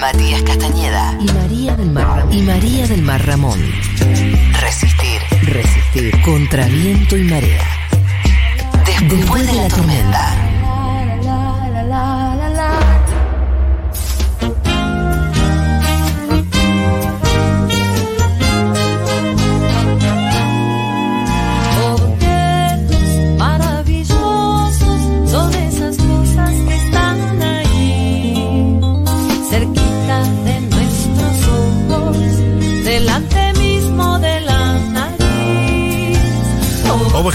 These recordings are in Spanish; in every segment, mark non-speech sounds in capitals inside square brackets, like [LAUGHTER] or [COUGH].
Matías Castañeda y María del Mar Ramón. Y María del Mar Ramón. Resistir Resistir contra viento y marea. después, de la tormenta. Objetos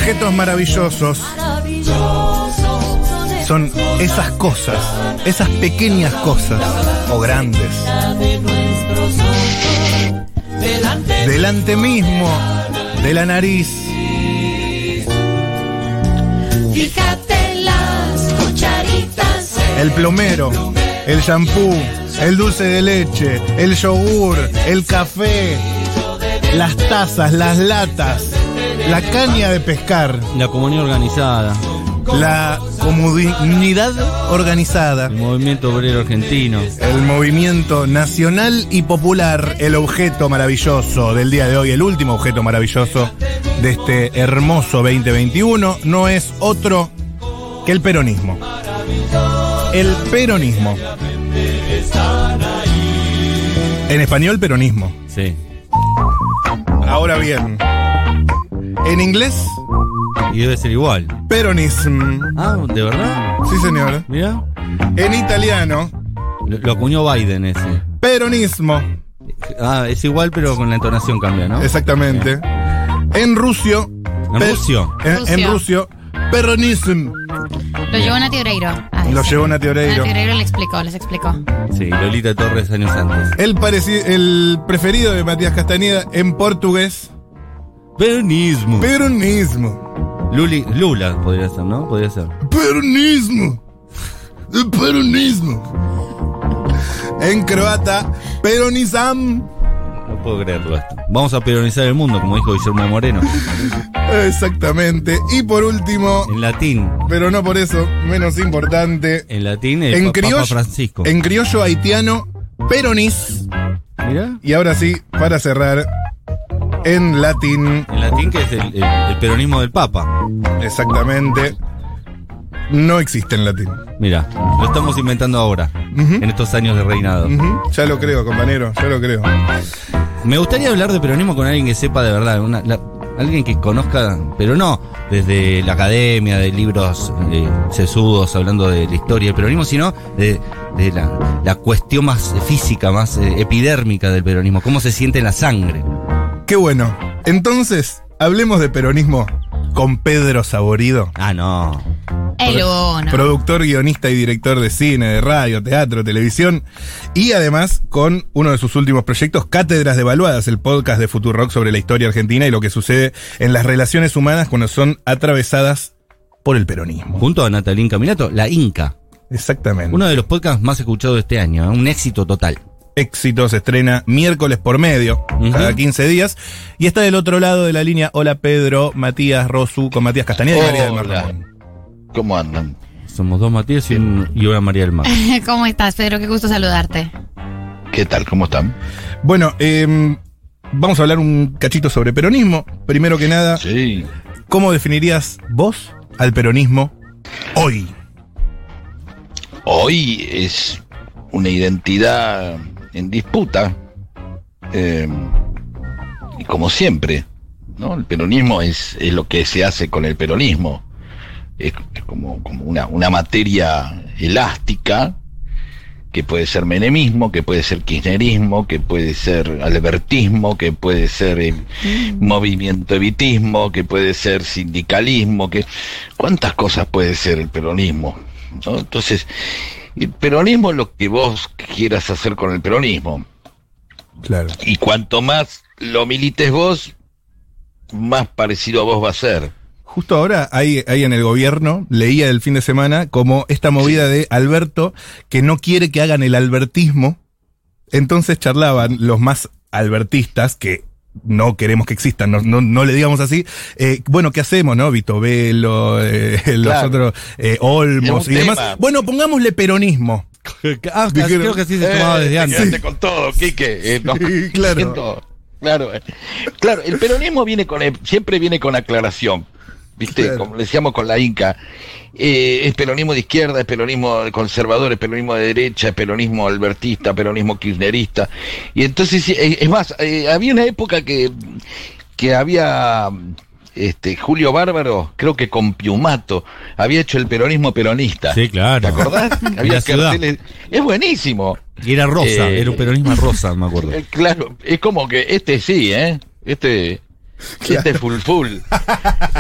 Objetos maravillosos son esas cosas, esas pequeñas cosas, o grandes, delante mismo de la nariz. Fíjate las cucharitas. El plomero, el shampoo, el dulce de leche, el yogur, el café, las tazas, las latas, la caña de pescar, La comunidad organizada, la comunidad organizada. el movimiento obrero argentino. El movimiento nacional y popular, el objeto maravilloso del día de hoy, el último objeto maravilloso de este hermoso 2021, no es otro que el peronismo. El peronismo. En español, peronismo. Sí. Ahora bien, en inglés, Y debe ser igual. peronism. Ah, ¿de verdad? Sí, señor. Mira. En italiano, Lo, lo acuñó Biden ese. peronismo. Ah, es igual, pero con la entonación cambia, ¿no? Exactamente. En rusio. ¿En pe- rusio? En, en Rusio. rusio. Peronism. Lo llevó Nati Oreiro. a Lo llevó Nati Oreiro. Nati Oreiro le explicó, les explicó. Sí, Lolita Torres años antes. El, pareci- el preferido de Matías Castañeda en portugués. Peronismo. Peronismo. Luli, Lula podría ser, ¿no? Podría ser. Peronismo. El peronismo. En croata, peronizam. No puedo creerlo esto. Vamos a peronizar el mundo, como dijo Guillermo Moreno. Exactamente. Y por último, En latín. pero no por eso menos importante, En latín, el en pa- Papa criollo, Francisco. en criollo haitiano, peronis. Mira. Y ahora sí, para cerrar, en latín, En latín, que es el, el- el peronismo del Papa. exactamente, no existe en latín. Mira, lo estamos inventando ahora, en estos años de reinado. Ya lo creo, compañero, ya lo creo. Me gustaría hablar de peronismo con alguien que sepa de verdad, una- la- alguien que conozca, pero no desde la academia, de libros eh, sesudos hablando de la historia del peronismo, sino de, de la, la cuestión más física, más eh, epidérmica del peronismo, cómo se siente en la sangre. Qué bueno. Entonces, hablemos de peronismo con Pedro Saborido. Ah, no. El uno. Productor, guionista y director de cine, de radio, teatro, televisión. Y además con uno de sus últimos proyectos, Cátedras Devaluadas, el podcast de Futurock sobre la historia argentina y lo que sucede en las relaciones humanas cuando son atravesadas por el peronismo. Junto a Natalín Caminato, La Inca. Exactamente. Uno de los podcasts más escuchados de este año, ¿eh? un éxito total. Éxito se estrena miércoles por medio, Ujú. cada 15 días. Y está del otro lado de la línea. Hola Pedro, Matías Rosu, con Matías Castañeda y María del Mar. Ramón. ¿Cómo andan? Somos dos Matías y, un- y una María del Mar. [LAUGHS] ¿Cómo estás, Pedro? Qué gusto saludarte. ¿Qué tal? ¿Cómo están? Bueno, em, vamos a hablar un cachito sobre peronismo. Primero que nada, Sí. ¿cómo definirías vos al peronismo hoy? Hoy es una identidad en disputa. eh, y como siempre, ¿no? El peronismo es, es lo que se hace con el peronismo. Es, es como, como una, una materia elástica que puede ser menemismo, que puede ser kirchnerismo, que puede ser albertismo, que puede ser eh, movimiento evitismo, que puede ser sindicalismo, que cuántas cosas puede ser el peronismo. ¿no? Entonces, el peronismo es lo que vos quieras hacer con el peronismo. Claro. Y cuanto más lo milites vos, más parecido a vos va a ser. Justo ahora hay, hay en el gobierno, leía el fin de semana, como esta movida de Alberto que no quiere que hagan el albertismo. Entonces charlaban los más albertistas, que no queremos que existan, no, no, no le digamos así. eh, bueno, ¿qué hacemos, no? Vito Velo, eh, los Claro. otros, eh, Olmos y demás. tema. Bueno, pongámosle peronismo. [LAUGHS] Ah, Dijeron- creo que así se llamaba desde antes. con todo, Quique. eh, no, [LAUGHS] Sí, claro. claro. Claro, el peronismo viene con siempre viene con aclaración. ¿Viste? Claro. Como decíamos con la Inca. Eh, es peronismo de izquierda, es peronismo conservador, es peronismo de derecha, es peronismo albertista, peronismo kirchnerista. Y entonces, sí, eh, es más, eh, había una época que, que había este Julio Bárbaro, creo que con Piumato, había hecho el peronismo peronista. Sí, claro. ¿Te acordás? [LAUGHS] Había la ciudad. carteles. Es buenísimo. Y era rosa, Eh, era un peronismo rosa, me acuerdo. [LAUGHS] Claro, es como que este sí, ¿eh? Este, este es full full. [LAUGHS]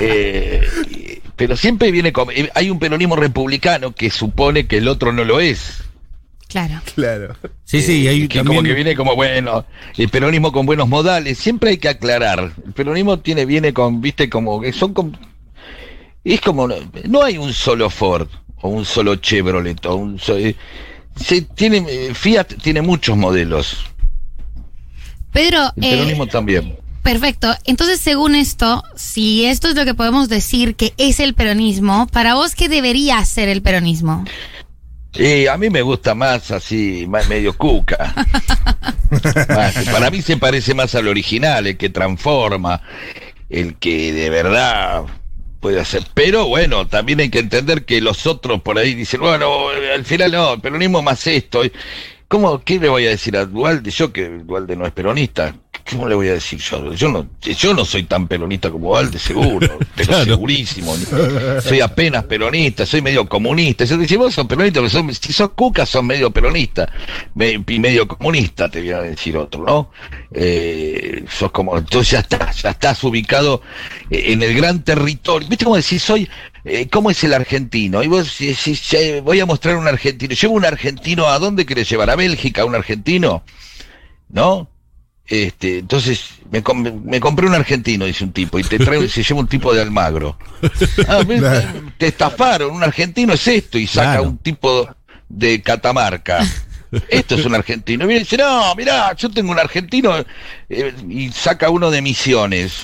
Eh, pero siempre viene con... eh, Hay un peronismo republicano que supone que el otro no lo es. Claro. Claro. Sí, sí, y hay que también... como que viene como bueno, el peronismo con buenos modales, siempre hay que aclarar. El peronismo tiene, viene con, viste, como que son como... Es como, no hay un solo Ford, o un solo Chevrolet, o un so- eh, se tiene, eh, Fiat tiene muchos modelos. Pedro, El eh, peronismo también. Perfecto. Entonces, según esto, si esto es lo que podemos decir que es el peronismo, para vos, ¿qué debería ser el peronismo? Eh, a mí me gusta más así, más medio cuca. [LAUGHS] Más, para mí se parece más al original, el que transforma, el que de verdad puede hacer. Pero bueno, también hay que entender que los otros por ahí dicen, bueno, eh, al final no, el peronismo más esto. ¿Cómo, qué le voy a decir a Dualde? Yo que Dualde no es peronista. ¿Cómo le voy a decir yo? Yo no, yo no soy tan peronista como Dualde, seguro, [LAUGHS] pero Claro. segurísimo. Soy apenas peronista, soy medio comunista. Yo dice, vos sos peronista, pero sos- si sos cuca, sos medio peronista me- y medio comunista, te voy a decir otro, ¿no? Eh, sos como, entonces ya estás, ya estás ubicado eh, en el gran territorio. ¿Viste cómo decís, soy, eh, cómo es el argentino? Y vos decís, "Eh, voy a mostrar un argentino. ¿Llevo un argentino a dónde querés llevar? ¿A Bélgica un argentino? ¿No? Este, entonces me, com- me compré un argentino, dice un tipo, y te trae, [LAUGHS] se lleva un tipo de Almagro. Ah, ves, te estafaron, un argentino es esto, y saca Claro. un tipo de Catamarca. Esto es un argentino. Y y dice, no, mirá, yo tengo un argentino, eh, y saca uno de misiones.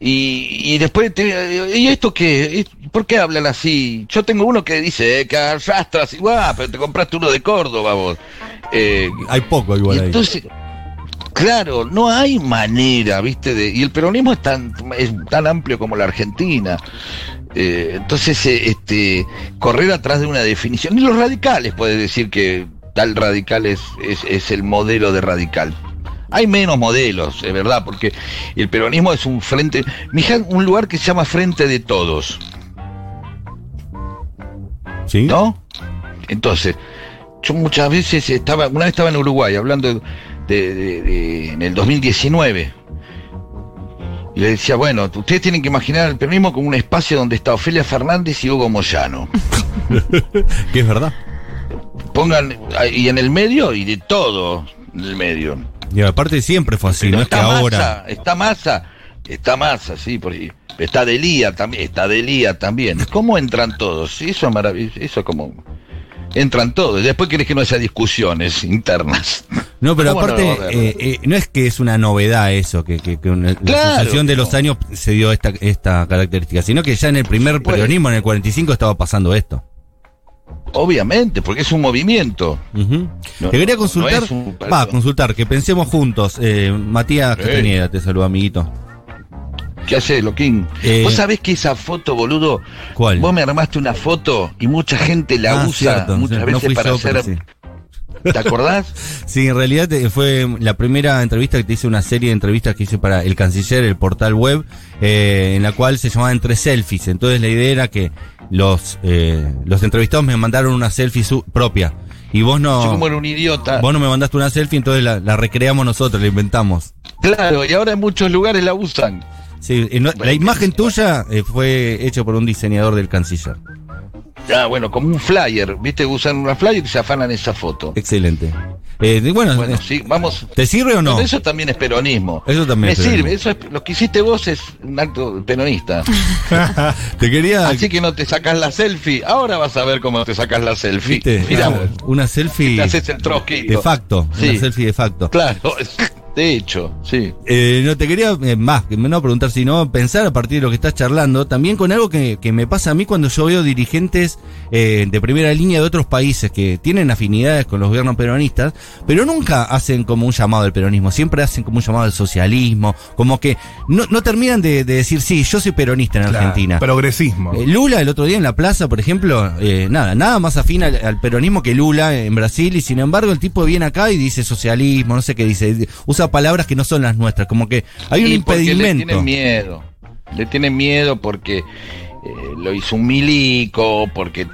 Y, y después, te, ¿y esto qué? ¿Por qué hablan así? Yo tengo uno que dice, eh, que arrastras, igual, pero te compraste uno de Córdoba, vos. Eh, Hay poco y igual ahí. entonces, claro, no hay manera, ¿viste? De, y el peronismo es tan, es tan amplio como la Argentina. Eh, entonces, eh, este, correr atrás de una definición. Ni los radicales puede decir que tal radical es, es, es el modelo de radical. Hay menos modelos, es verdad, porque el peronismo es un frente, mija, un lugar que se llama Frente de Todos. ¿Sí? ¿no? Entonces, yo muchas veces estaba, una vez estaba en Uruguay hablando de, de- de- en el 2019 y le decía, bueno, ustedes tienen que imaginar el peronismo como un espacio donde está Ofelia Fernández y Hugo Moyano. [LAUGHS] Que es verdad. Pongan, y en el medio, y de todo en el medio. Y aparte siempre fue así, Pero no es que está ahora. Está masa, está masa, sí, por ahí. Está Delía también, está Delía también. ¿Cómo entran todos? Eso es maravilloso, eso como entran todos. Después querés que no haya discusiones internas. [LAUGHS] No, pero ¿Cómo no aparte, eh, eh, no es que es una novedad eso, que, que, que una- la sucesión de los no. años se dio esta, esta característica, sino que ya en el primer Bueno. peronismo, en el 45, estaba pasando esto. Obviamente, porque es un movimiento. No, Te quería consultar, va, consultar, que pensemos juntos. Eh, Matías. Castañeda, te saluda, amiguito. ¿Qué hace, Loquín? Eh, Vos sabés que esa foto, boludo, ¿Cuál? vos me armaste una foto y mucha gente la Ah, usa cierto, muchas no veces para yo, hacer... sí. ¿Te acordás? [LAUGHS] Sí, en realidad eh, fue la primera entrevista que te hice, una serie de entrevistas que hice para El Canciller, el portal web, eh, en la cual se llamaban Entre Selfies. Entonces la idea era que los, eh, los entrevistados me mandaron una selfie su- propia. Y vos Yo no, como era un idiota. vos no me mandaste una selfie, entonces la, la recreamos nosotros, la inventamos. Claro, y ahora en muchos lugares la usan. Sí, la imagen tuya eh, fue hecha por un diseñador del Canciller. Ah, bueno, como un flyer, ¿viste? Usan una flyer y se afanan esa foto. Excelente. Eh, bueno, Bueno, eh, sí, vamos. ¿te sirve o no? Bueno, eso también es peronismo. Eso también Me es sirve, eso es, lo que hiciste vos es un acto peronista. [LAUGHS] Te quería... Así que no te sacas la selfie. Ahora vas a ver cómo te sacas la selfie. Mirá Ah, una selfie te haces el trotskito. de facto, Sí. una selfie de facto. Claro, de hecho, sí. Eh, no te quería eh, más, que no preguntar, sino pensar a partir de lo que estás charlando, también con algo que, que me pasa a mí cuando yo veo dirigentes eh, de primera línea de otros países que tienen afinidades con los gobiernos peronistas, pero nunca hacen como un llamado al peronismo, siempre hacen como un llamado al socialismo, como que no, no terminan de, de decir, sí, yo soy peronista en Claro, Argentina. Progresismo. Eh, Lula el otro día en la plaza, por ejemplo, eh, nada, nada más afín al, al peronismo que Lula en Brasil y sin embargo el tipo viene acá y dice socialismo, no sé qué dice, usa palabras que no son las nuestras, como que hay un Y porque Le impedimento. tienen miedo. Le tienen miedo porque eh, lo hizo un milico, porque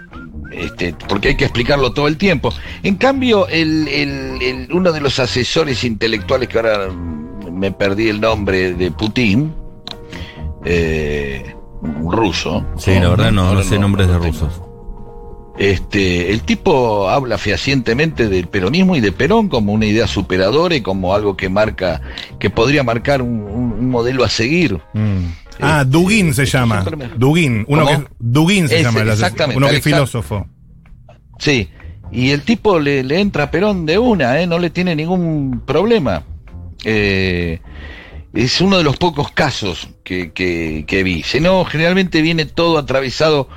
este, porque hay que explicarlo todo el tiempo. En cambio, el, el- el- uno de los asesores intelectuales que ahora me perdí el nombre de Putin, eh, un ruso. Sí, la verdad no, no sé nombres de rusos. Este, el tipo habla fehacientemente del peronismo y de Perón como una idea superadora y como algo que marca, que podría marcar un, modelo a seguir. Mm. Ah, Este, Dugin se llama. siempre me- Dugin. Uno ¿Cómo? que, Dugin se Ese, llama exactamente, Uno que es filósofo. Sí, y el tipo le, le entra a Perón de una, ¿eh? no le tiene ningún problema. Eh, es uno de los pocos casos que, que, que vi. Si no, generalmente viene todo atravesado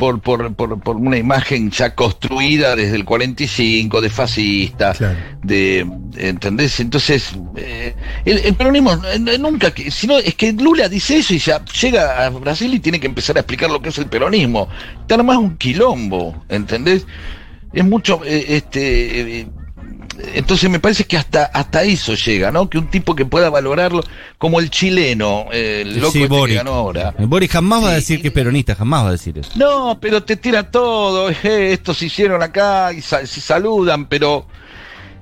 por, por, por, por una imagen ya construida desde el 45, de fascista, Claro. de, ¿entendés? Entonces, eh, el, el peronismo eh, nunca, que, sino es que Lula dice eso y ya llega a Brasil y tiene que empezar a explicar lo que es el peronismo. Está más un quilombo, ¿entendés? Es mucho, eh, este, eh, entonces me parece que hasta hasta eso llega, ¿no? Que un tipo que pueda valorarlo como el chileno, eh, el loco Sí, este que ganó ahora. Boris jamás va a decir que es peronista, jamás va a decir eso. No, pero te tira todo, [LAUGHS] eh, estos se hicieron acá y se saludan, pero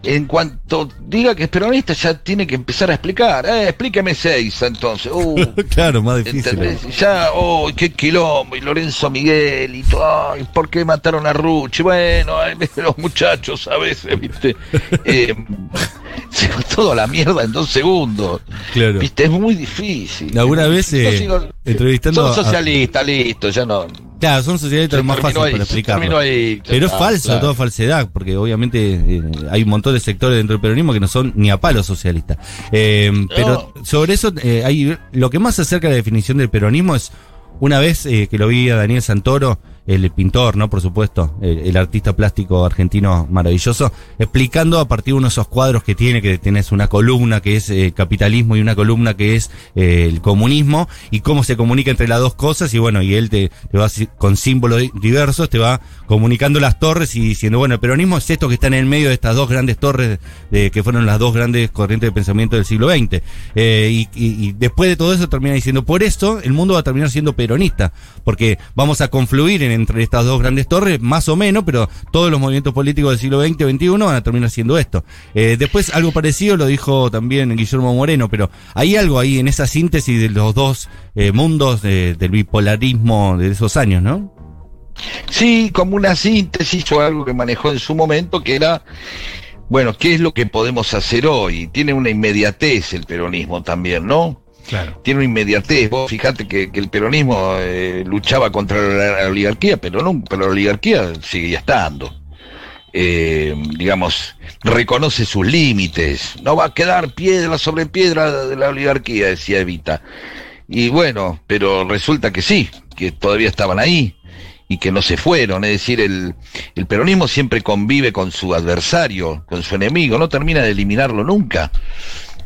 en cuanto diga que es peronista ya tiene que empezar a explicar. Eh, explíqueme seis entonces. Uh, [LAUGHS] claro, más difícil. ¿entendés? Ya, oh, qué quilombo, y Lorenzo Miguel, y todo, ay, ¿por qué mataron a Ruchi? Bueno, ay, [LAUGHS] los muchachos a veces, viste, eh, [LAUGHS] [LAUGHS] se va todo a la mierda en dos segundos. Claro. Viste, es muy difícil. Alguna vez, eh, sigo- entrevistando Son a- socialistas, listo, ya no. Claro, son socialistas más ahí, para explicarlo. ahí, Pero es falso, claro. toda falsedad, porque obviamente eh, hay un montón de sectores dentro del peronismo que no son ni a palo socialistas. Eh, Pero sobre eso, eh, hay, lo que más se acerca a la definición del peronismo es, una vez que lo vi a Daniel Santoro, el pintor, ¿no? Por supuesto, el, el artista plástico argentino maravilloso, explicando a partir de uno de esos cuadros que tiene, que tenés una columna que es eh, capitalismo y una columna que es eh, el comunismo, y cómo se comunica entre las dos cosas, y bueno, y él te, te va con símbolos di- diversos, te va comunicando las torres y diciendo, bueno, el peronismo es esto que está en el medio de estas dos grandes torres, de, que fueron las dos grandes corrientes de pensamiento del siglo XX. Eh, y, y- después de todo eso termina diciendo, por eso el mundo va a terminar siendo peronista, porque vamos a confluir en- entre estas dos grandes torres, más o menos, pero todos los movimientos políticos del siglo XX XXI van a terminar siendo esto. Eh, después algo parecido lo dijo también Guillermo Moreno, pero hay algo ahí en esa síntesis de los dos eh, mundos de- del bipolarismo de esos años, ¿no? Sí, como una síntesis o algo que manejó en su momento, que era, bueno, ¿qué es lo que podemos hacer hoy? Tiene una inmediatez el peronismo también, ¿no? Claro. Tiene una inmediatez. Vos fijate que, el peronismo eh, luchaba contra la, la oligarquía, pero no, pero la oligarquía sigue estando. Eh, digamos, reconoce sus límites. No va a quedar piedra sobre piedra de la oligarquía, decía Evita. Y bueno, pero resulta que sí, que todavía estaban ahí y que no se fueron. Es decir, el, el peronismo siempre convive con su adversario, con su enemigo, no termina de eliminarlo nunca.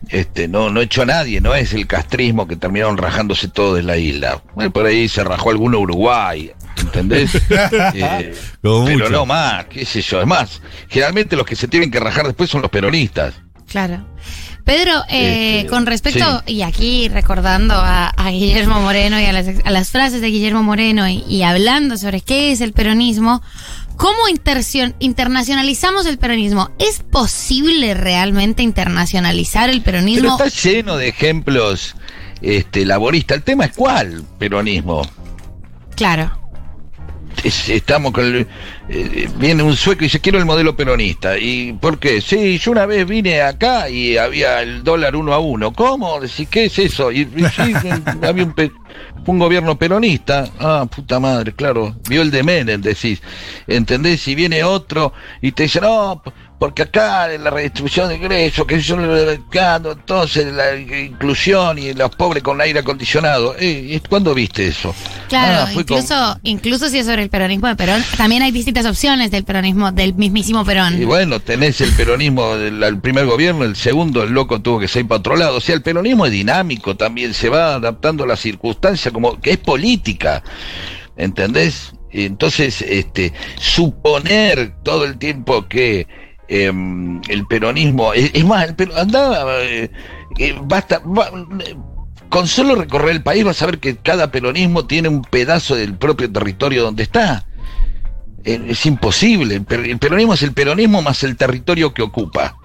Este, no, no echó a nadie, no es el castrismo que terminaron rajándose todo de la isla. Bueno, por ahí se rajó alguno Uruguay, ¿entendés? [LAUGHS] Eh, Como pero mucho. no más, qué sé yo. Es más, generalmente los que se tienen que rajar después son los peronistas. Claro. Pedro, eh, Este, con respecto, sí. y aquí recordando a, a Guillermo Moreno y a las, a las frases de Guillermo Moreno y, y hablando sobre qué es el peronismo, ¿cómo internacionalizamos el peronismo? ¿Es posible realmente internacionalizar el Pero peronismo? está lleno de ejemplos este, laboristas. El tema es cuál peronismo. Claro. Es- estamos con el- eh, viene un sueco y dice quiero el modelo peronista y ¿por qué? sí yo una vez vine acá y había el dólar uno a uno ¿cómo? qué es eso? y, y sí, [LAUGHS] había un un gobierno peronista. Ah, puta madre, claro. Vio el de Menem, decís. ¿Entendés? Si viene otro y te dice, no, porque acá en la redistribución de ingresos, que yo entonces la inclusión y los pobres con aire acondicionado. Eh, ¿Cuándo viste eso? Claro, Ah, con- incluso, incluso si es sobre el peronismo de Perón, también hay distintas opciones del peronismo, del mismísimo Perón. Y bueno, tenés el peronismo del el primer gobierno, el segundo, el loco tuvo que ser para otro lado. O sea, el peronismo es dinámico también, se va adaptando a las circunstancias, como que es política. ¿Entendés? Entonces, este, suponer todo el tiempo que em, el peronismo, es, es más, el pero- andaba, eh, eh, basta, va- con solo recorrer el país vas a ver que cada peronismo tiene un pedazo del propio territorio donde está. Eh, Es imposible. El peronismo es el peronismo más el territorio que ocupa.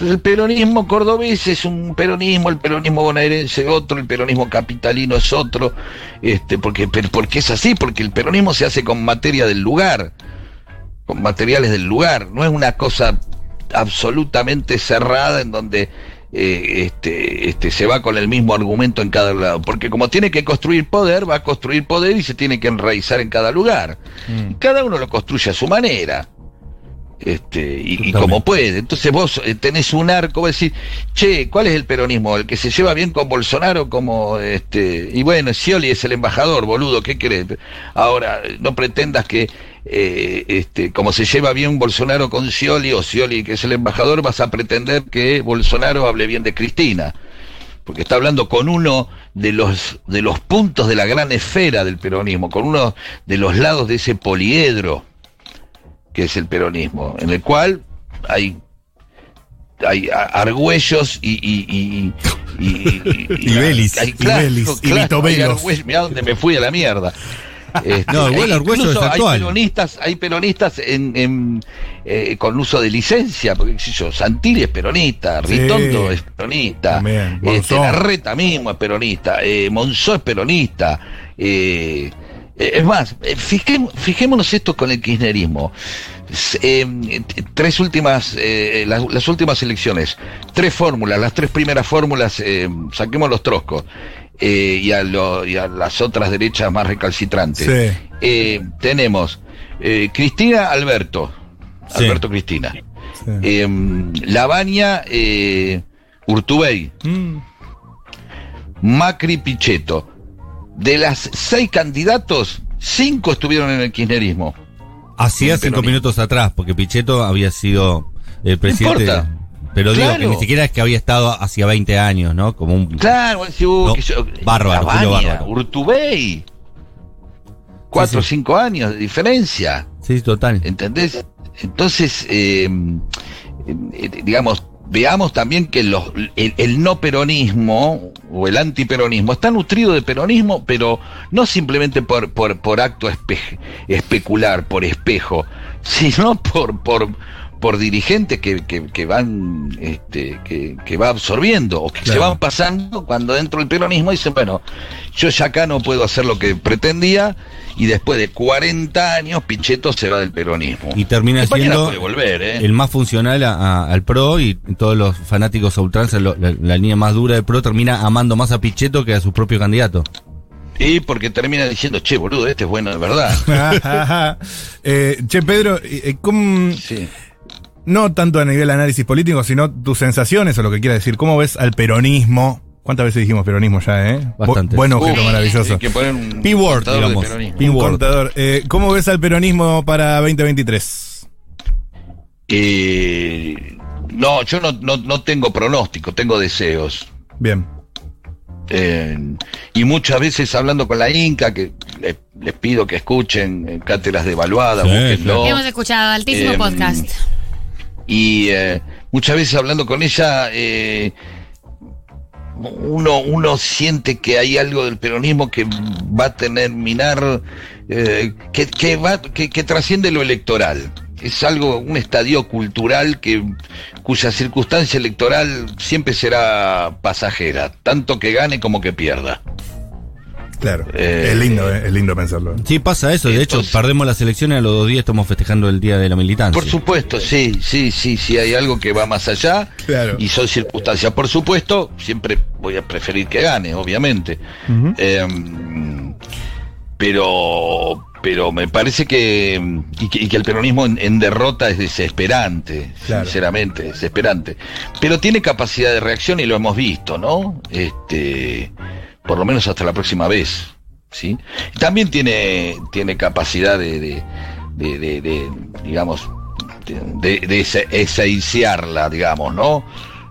El peronismo cordobés es un peronismo, el peronismo bonaerense otro, el peronismo capitalino es otro, este, porque, porque es así, porque el peronismo se hace con materia del lugar, con materiales del lugar, no es una cosa absolutamente cerrada en donde eh, este, este, se va con el mismo argumento en cada lado, porque como tiene que construir poder, va a construir poder y se tiene que enraizar en cada lugar. Y cada uno lo construye a su manera. Este, y, como puede. Entonces vos eh, tenés un arco, vos decís, che, ¿cuál es el peronismo? ¿El que se lleva bien con Bolsonaro como este? Y bueno, Scioli es el embajador, boludo, ¿qué querés? Ahora, no pretendas que eh, este, como se lleva bien Bolsonaro con Scioli o Scioli que es el embajador, vas a pretender que Bolsonaro hable bien de Cristina. Porque está hablando con uno de los, de los puntos de la gran esfera del peronismo, con uno de los lados de ese poliedro que es el peronismo, en el cual hay hay argüellos y y y y, y, Y [LAUGHS] Belis, hay- y claro, Belis, y claro, argüellos. Mirá dónde me fui a la mierda. Este, [LAUGHS] No, igual hay- Argüello es actual. Hay peronistas, hay peronistas en, en, eh, con uso de licencia, porque qué sé yo, Santilli es peronista, Sí. Ritondo es peronista, este. Larreta mismo es peronista, eh, Monzó es peronista, eh, es más, eh, fijémonos, fijémonos esto con el kirchnerismo. Eh, t- tres últimas, eh, las, las últimas elecciones, tres fórmulas, las tres primeras fórmulas, eh, saquemos los troscos, eh, y, a lo- y a las otras derechas más recalcitrantes. Sí. Eh, tenemos eh, Cristina Alberto, Sí. Alberto Cristina, Sí. eh, Lavagna eh, Urtubey, Mm. Macri Pichetto. De las seis candidatos, cinco estuvieron en el kirchnerismo. Hacía cinco minutos atrás, porque Pichetto había sido el presidente. importa. pero digo que ni siquiera es que había estado hacía 20 años, ¿no? Como un. Claro, hubo No, que yo- bárbaro, bárbaro. Urtubey. Cuatro o sí. cinco años de diferencia. Sí, total. ¿Entendés? Entonces, eh, eh, digamos, veamos también que los, el, no peronismo o el antiperonismo está nutrido de peronismo, pero no simplemente por, por, por acto espe- especular, por espejo, [LAUGHS] sino por, por dirigentes que, que, que van, este, que, que va absorbiendo o que se van pasando cuando dentro del peronismo dicen, bueno, yo ya acá no puedo hacer lo que pretendía y después de 40 años Pichetto se va del peronismo. Y termina mañana siendo puede volver, ¿eh? el más funcional a- a- al PRO y todos los fanáticos a ultranza, lo- la, la línea más dura del PRO termina amando más a Pichetto que a su propio candidato. Y porque termina diciendo, che, boludo, este es bueno de verdad. [LAUGHS] Eh, che, Pedro, eh, eh, ¿cómo- Sí. No tanto a nivel análisis político, sino tus sensaciones o lo que quieras decir. ¿Cómo ves al peronismo? ¿Cuántas veces dijimos peronismo ya, eh? Bu- Bastantes. buen objeto Uf, maravilloso. hay que poner un P-word, de digamos. Un contador. Eh, ¿Cómo ves al peronismo para 2023? Eh, no, yo no, no, no tengo pronóstico, tengo deseos. Bien. Eh, y muchas veces hablando con la Inca, que le- les pido que escuchen eh, cátedras de evaluada, Sí, búsquenlo. Hemos escuchado altísimo Eh, podcast. Y eh, muchas veces hablando con ella eh, uno uno siente que hay algo del peronismo que va a terminar eh, que, que va que, que trasciende lo electoral. Es algo un estadio cultural que cuya circunstancia electoral siempre será pasajera tanto que gane como que pierda Claro. Eh, es lindo, eh, es lindo pensarlo. Sí, pasa eso. De hecho, perdemos las elecciones, a los dos días estamos festejando el Día de la Militancia. Por supuesto, sí, sí, sí, sí, hay algo que va más allá Claro. y son circunstancias. Por supuesto, siempre voy a preferir que gane, obviamente. Eh, pero pero me parece que y que, y que el peronismo en, en derrota es desesperante, Claro. sinceramente, desesperante. Pero tiene capacidad de reacción y lo hemos visto, ¿no? Este, por lo menos hasta la próxima vez, ¿sí? También tiene tiene capacidad de, de, de, de- de, digamos de, de digamos, ¿no?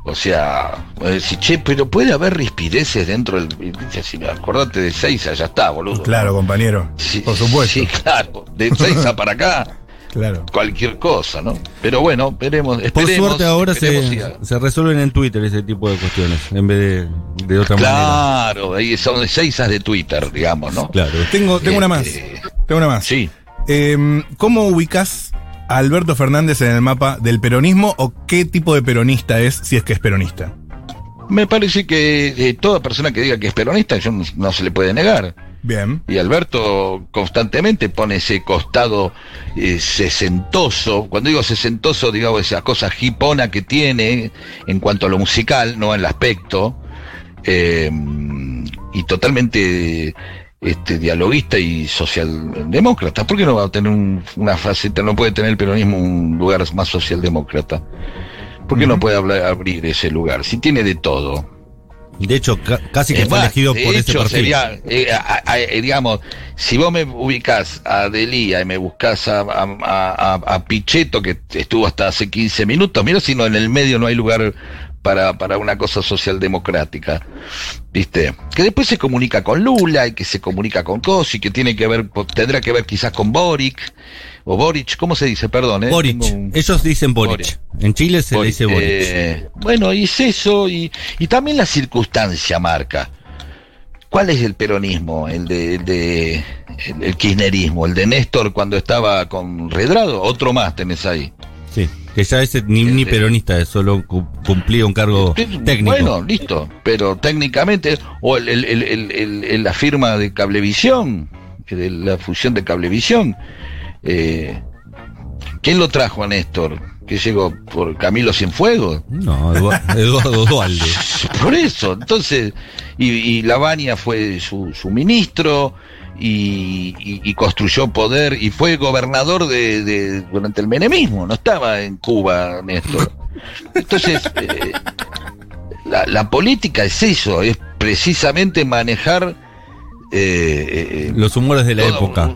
O sea, decir, che, pero puede haber rispideces dentro del. Si acordate de Seiza, ya está, boludo. Claro, compañero. Sí, Por supuesto. Sí, claro. De Seiza para acá, Claro. cualquier cosa, ¿no? Pero bueno, veremos. Por suerte ahora se, se resuelven en Twitter ese tipo de cuestiones, en vez de, de otra manera. Claro, ahí son de Seizas de Twitter, digamos, ¿no? Claro. Tengo, tengo una más. Este, Tengo una más. Sí. Eh, ¿Cómo ubicas a Alberto Fernández en el mapa del peronismo o qué tipo de peronista es si es que es peronista? Me parece que eh, toda persona que diga que es peronista, yo no, no se le puede negar. Bien. Y Alberto constantemente pone ese costado eh, sesentoso. Cuando digo sesentoso, digo esa cosa hipona que tiene en cuanto a lo musical, no en el aspecto. eh, y totalmente este, dialoguista y socialdemócrata. ¿Por qué no va a tener un- una faceta, no puede tener el peronismo un lugar más socialdemócrata? ¿Por qué no puede hablar- abrir ese lugar? Si tiene de todo. De hecho, ca- casi que Es fue más, elegido de por ese hecho, perfil. sería, eh, a- a- eh, digamos, si vos me ubicás a Delía y me buscás a- a Pichetto, que estuvo hasta hace 15 minutos, mira si no en el medio no hay lugar para, para una cosa socialdemocrática, ¿viste? Que después se comunica con Lula y que se comunica con Cosi, que tiene que ver, tendrá que ver quizás con Boric, o Boric, ¿cómo se dice? Perdón, ¿eh? Boric. Un- Ellos dicen Boric. Boric. En Chile se le dice Boric. eh, bueno, y es eso, y, y también la circunstancia marca. ¿Cuál es el peronismo? El de, el de el, el kirchnerismo, el de Néstor cuando estaba con Redrado, otro más tenés ahí. Sí. Que ya ese ni, ni peronista, es solo cu- cumplía un cargo técnico. Bueno, listo, pero técnicamente, o el, la firma de Cablevisión, de la fusión de Cablevisión, eh, ¿quién lo trajo a Néstor? ¿Que llegó por Camilo Cienfuegos? No, Edu- Eduardo Dualde. [LAUGHS] Por eso, entonces, y, y Lavagna fue su, su ministro y, y- y construyó poder y fue gobernador de, de- durante el menemismo, no estaba en Cuba, Néstor. Entonces, eh, la, la política es eso, es precisamente manejar eh, Los humores de la época.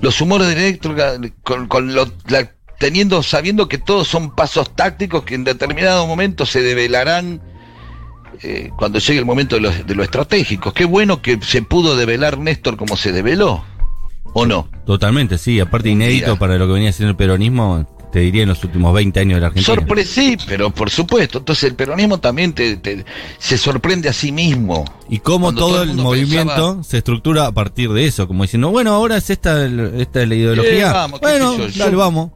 Los humores de época, con, con lo- la- teniendo, sabiendo que todos son pasos tácticos que en determinado momento se develarán eh, cuando llegue el momento de lo, de lo estratégico. Qué bueno que se pudo develar Néstor como se develó, ¿o no? Totalmente, sí. Aparte inédito Mira. para lo que venía siendo el peronismo, te diría en los últimos 20 años de la Argentina. Sorpresí, pero por supuesto. Entonces el peronismo también te, te- se sorprende a sí mismo. Y cómo todo, todo el movimiento pensaba- se estructura a partir de eso, como diciendo, bueno, ahora es esta, esta es la ideología. Bueno, yo, dale, yo- vamos.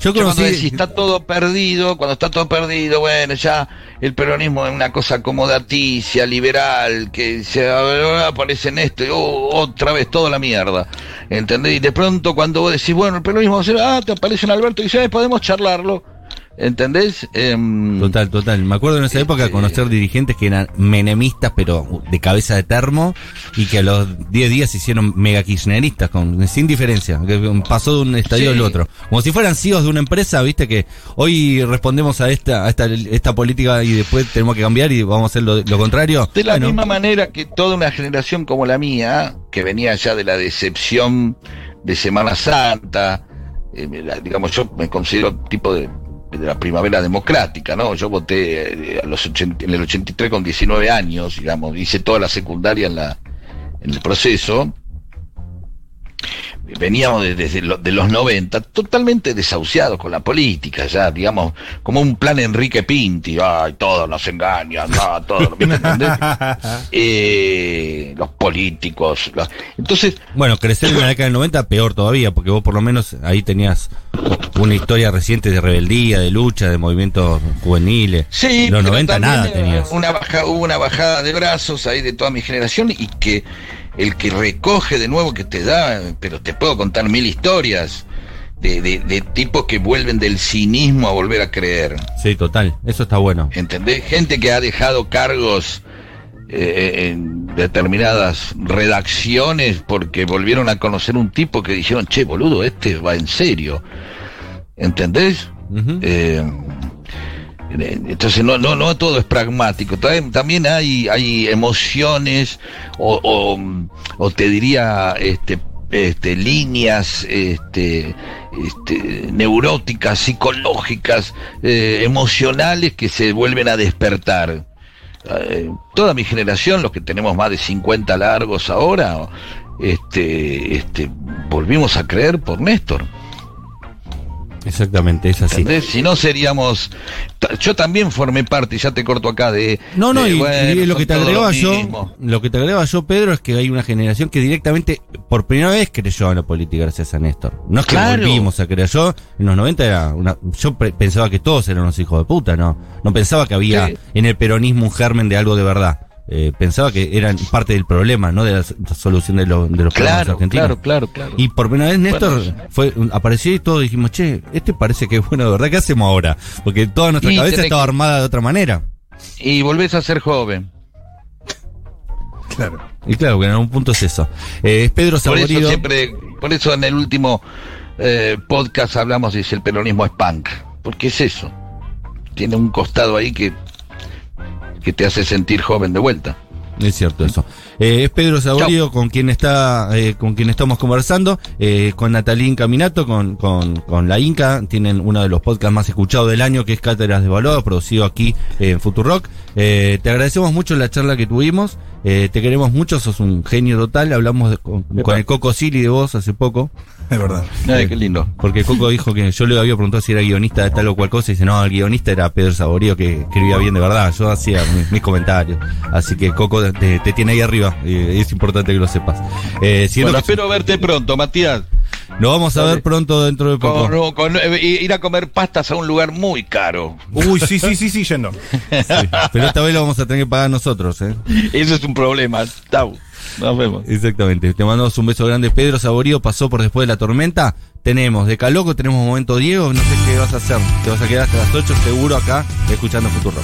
Yo Yo cuando conocí, decís está todo perdido, cuando está todo perdido, bueno, ya el peronismo es una cosa acomodaticia, liberal, que se aparece en esto y oh, otra vez toda la mierda. ¿Entendés? Y de pronto cuando vos decís, bueno, el peronismo ah, te aparece un Alberto y dice, "Eh, podemos charlarlo. ¿Entendés? Em, Total, total. Me acuerdo en esa época Este- conocer dirigentes que eran menemistas, pero de cabeza de termo, y que a los 10 días se hicieron mega kirchneristas, con, sin diferencia, que pasó de un estadio Sí. al otro. Como si fueran CEOs de una empresa, viste, que hoy respondemos a esta, a esta, esta política y después tenemos que cambiar y vamos a hacer lo, lo contrario. De la Bueno, misma manera que toda una generación como la mía, que venía ya de la decepción de Semana Santa, eh, digamos, yo me considero tipo de, de la primavera democrática, ¿no? Yo voté eh, a los 80 en el 83 con 19 años, digamos, hice toda la secundaria en, la, en el proceso. Veníamos de- desde lo- de los 90 totalmente desahuciados con la política, ya, digamos, como un plan Enrique Pinti, ay, todos nos engañan, no, todos. [LAUGHS] Eh, los políticos, los- entonces, Bueno, crecer en la década del 90, peor todavía, porque vos por lo menos ahí tenías una historia reciente de rebeldía, de lucha, de movimientos juveniles. Sí, En los pero 90 también nada tenías. Una baja, hubo una bajada de brazos ahí de toda mi generación y que el que recoge de nuevo que te da, pero te puedo contar mil historias de, de, de tipos que vuelven del cinismo a volver a creer. Sí, total. Eso está bueno. ¿Entendés? Gente que ha dejado cargos eh, en- determinadas redacciones porque volvieron a conocer un tipo que dijeron, che, boludo, este va en serio. ¿Entendés? Eh, entonces no, no, no todo es pragmático, también, hay, hay emociones o, o, o te diría este, este, líneas este, este, neuróticas, psicológicas, eh, emocionales que se vuelven a despertar. Eh, toda mi generación, los que tenemos más de 50 largos ahora, este, este, volvimos a creer por Néstor. Exactamente, es así. ¿Entendés? Si no seríamos. Yo también formé parte, y ya te corto acá, de. No, no, de, y, bueno, y lo que te agregaba lo yo, mismo. lo que te agregaba yo, Pedro, es que hay una generación que directamente, por primera vez, creyó en la política gracias a Néstor. No es que Claro. volvimos a creer. Yo, en los 90 era una, yo pensaba que todos eran unos hijos de puta, no, no pensaba que había en el peronismo un germen de algo de verdad. Eh, pensaba que eran parte del problema, no de la solución de, lo- de los problemas argentinos. claro, claro, claro. Y por primera vez Néstor Bueno. fue, apareció y todos dijimos, che, este parece que es bueno de verdad, ¿qué hacemos ahora? Porque toda nuestra Y cabeza tenés estaba que- armada de otra manera. Y volvés a ser joven. Claro. Y claro, que en algún punto es eso. Eh, es Pedro Por eso Saborido. siempre, por eso en el último eh, podcast hablamos de si el peronismo es punk. Porque es eso. Tiene un costado ahí que, que te hace sentir joven de vuelta. Es cierto eso. Eh, es Pedro Saborío con quien está, eh, con quien estamos conversando, eh, con Natalín Caminato, con, con, con la Inca, tienen uno de los podcasts más escuchados del año, que es Cátedras de Valor, producido aquí en Futurock. Eh, te agradecemos mucho la charla que tuvimos, eh, te queremos mucho, sos un genio total, hablamos de- con, con el Coco Sili de vos hace poco. Es verdad. Ay, qué lindo. Porque Coco [LAUGHS] dijo que yo le había preguntado si era guionista de tal o cual cosa y dice, no, el guionista era Pedro Saborío que escribía bien de verdad, yo hacía mis, mis comentarios. Así que Coco te, te tiene ahí arriba y es importante que lo sepas. Eh, Bueno, espero verte pronto, Matías. Lo vamos a ver pronto dentro de poco. Con, con- eh, ir a comer pastas a un lugar muy caro. Uy, sí, sí, sí, sí, yendo. [LAUGHS] Sí, Pero esta vez lo vamos a tener que pagar nosotros, ¿eh? Eso es un problema. Chau. Nos vemos. Exactamente. Te mandamos un beso grande. Pedro Saborío pasó por después de la tormenta. Tenemos de Caloco, tenemos momento Diego. No sé qué vas a hacer. Te vas a quedar hasta las 8 seguro acá escuchando Futuro.